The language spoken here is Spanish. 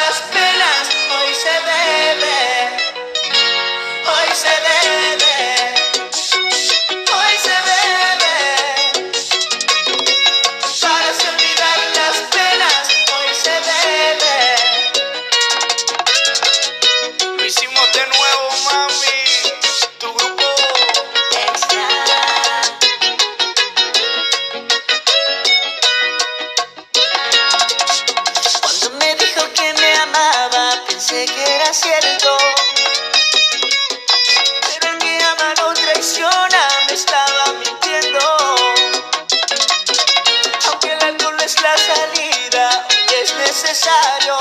las pilas, hoy se bebe, hoy se bebe, hoy se bebe, para se olvidar las pilas, hoy se bebe. Lo hicimos de nuevo, mami. pensé que era cierto. Pero el mi amado traiciona, me estaba mintiendo. Aunque el alcohol es la salida, es necesario.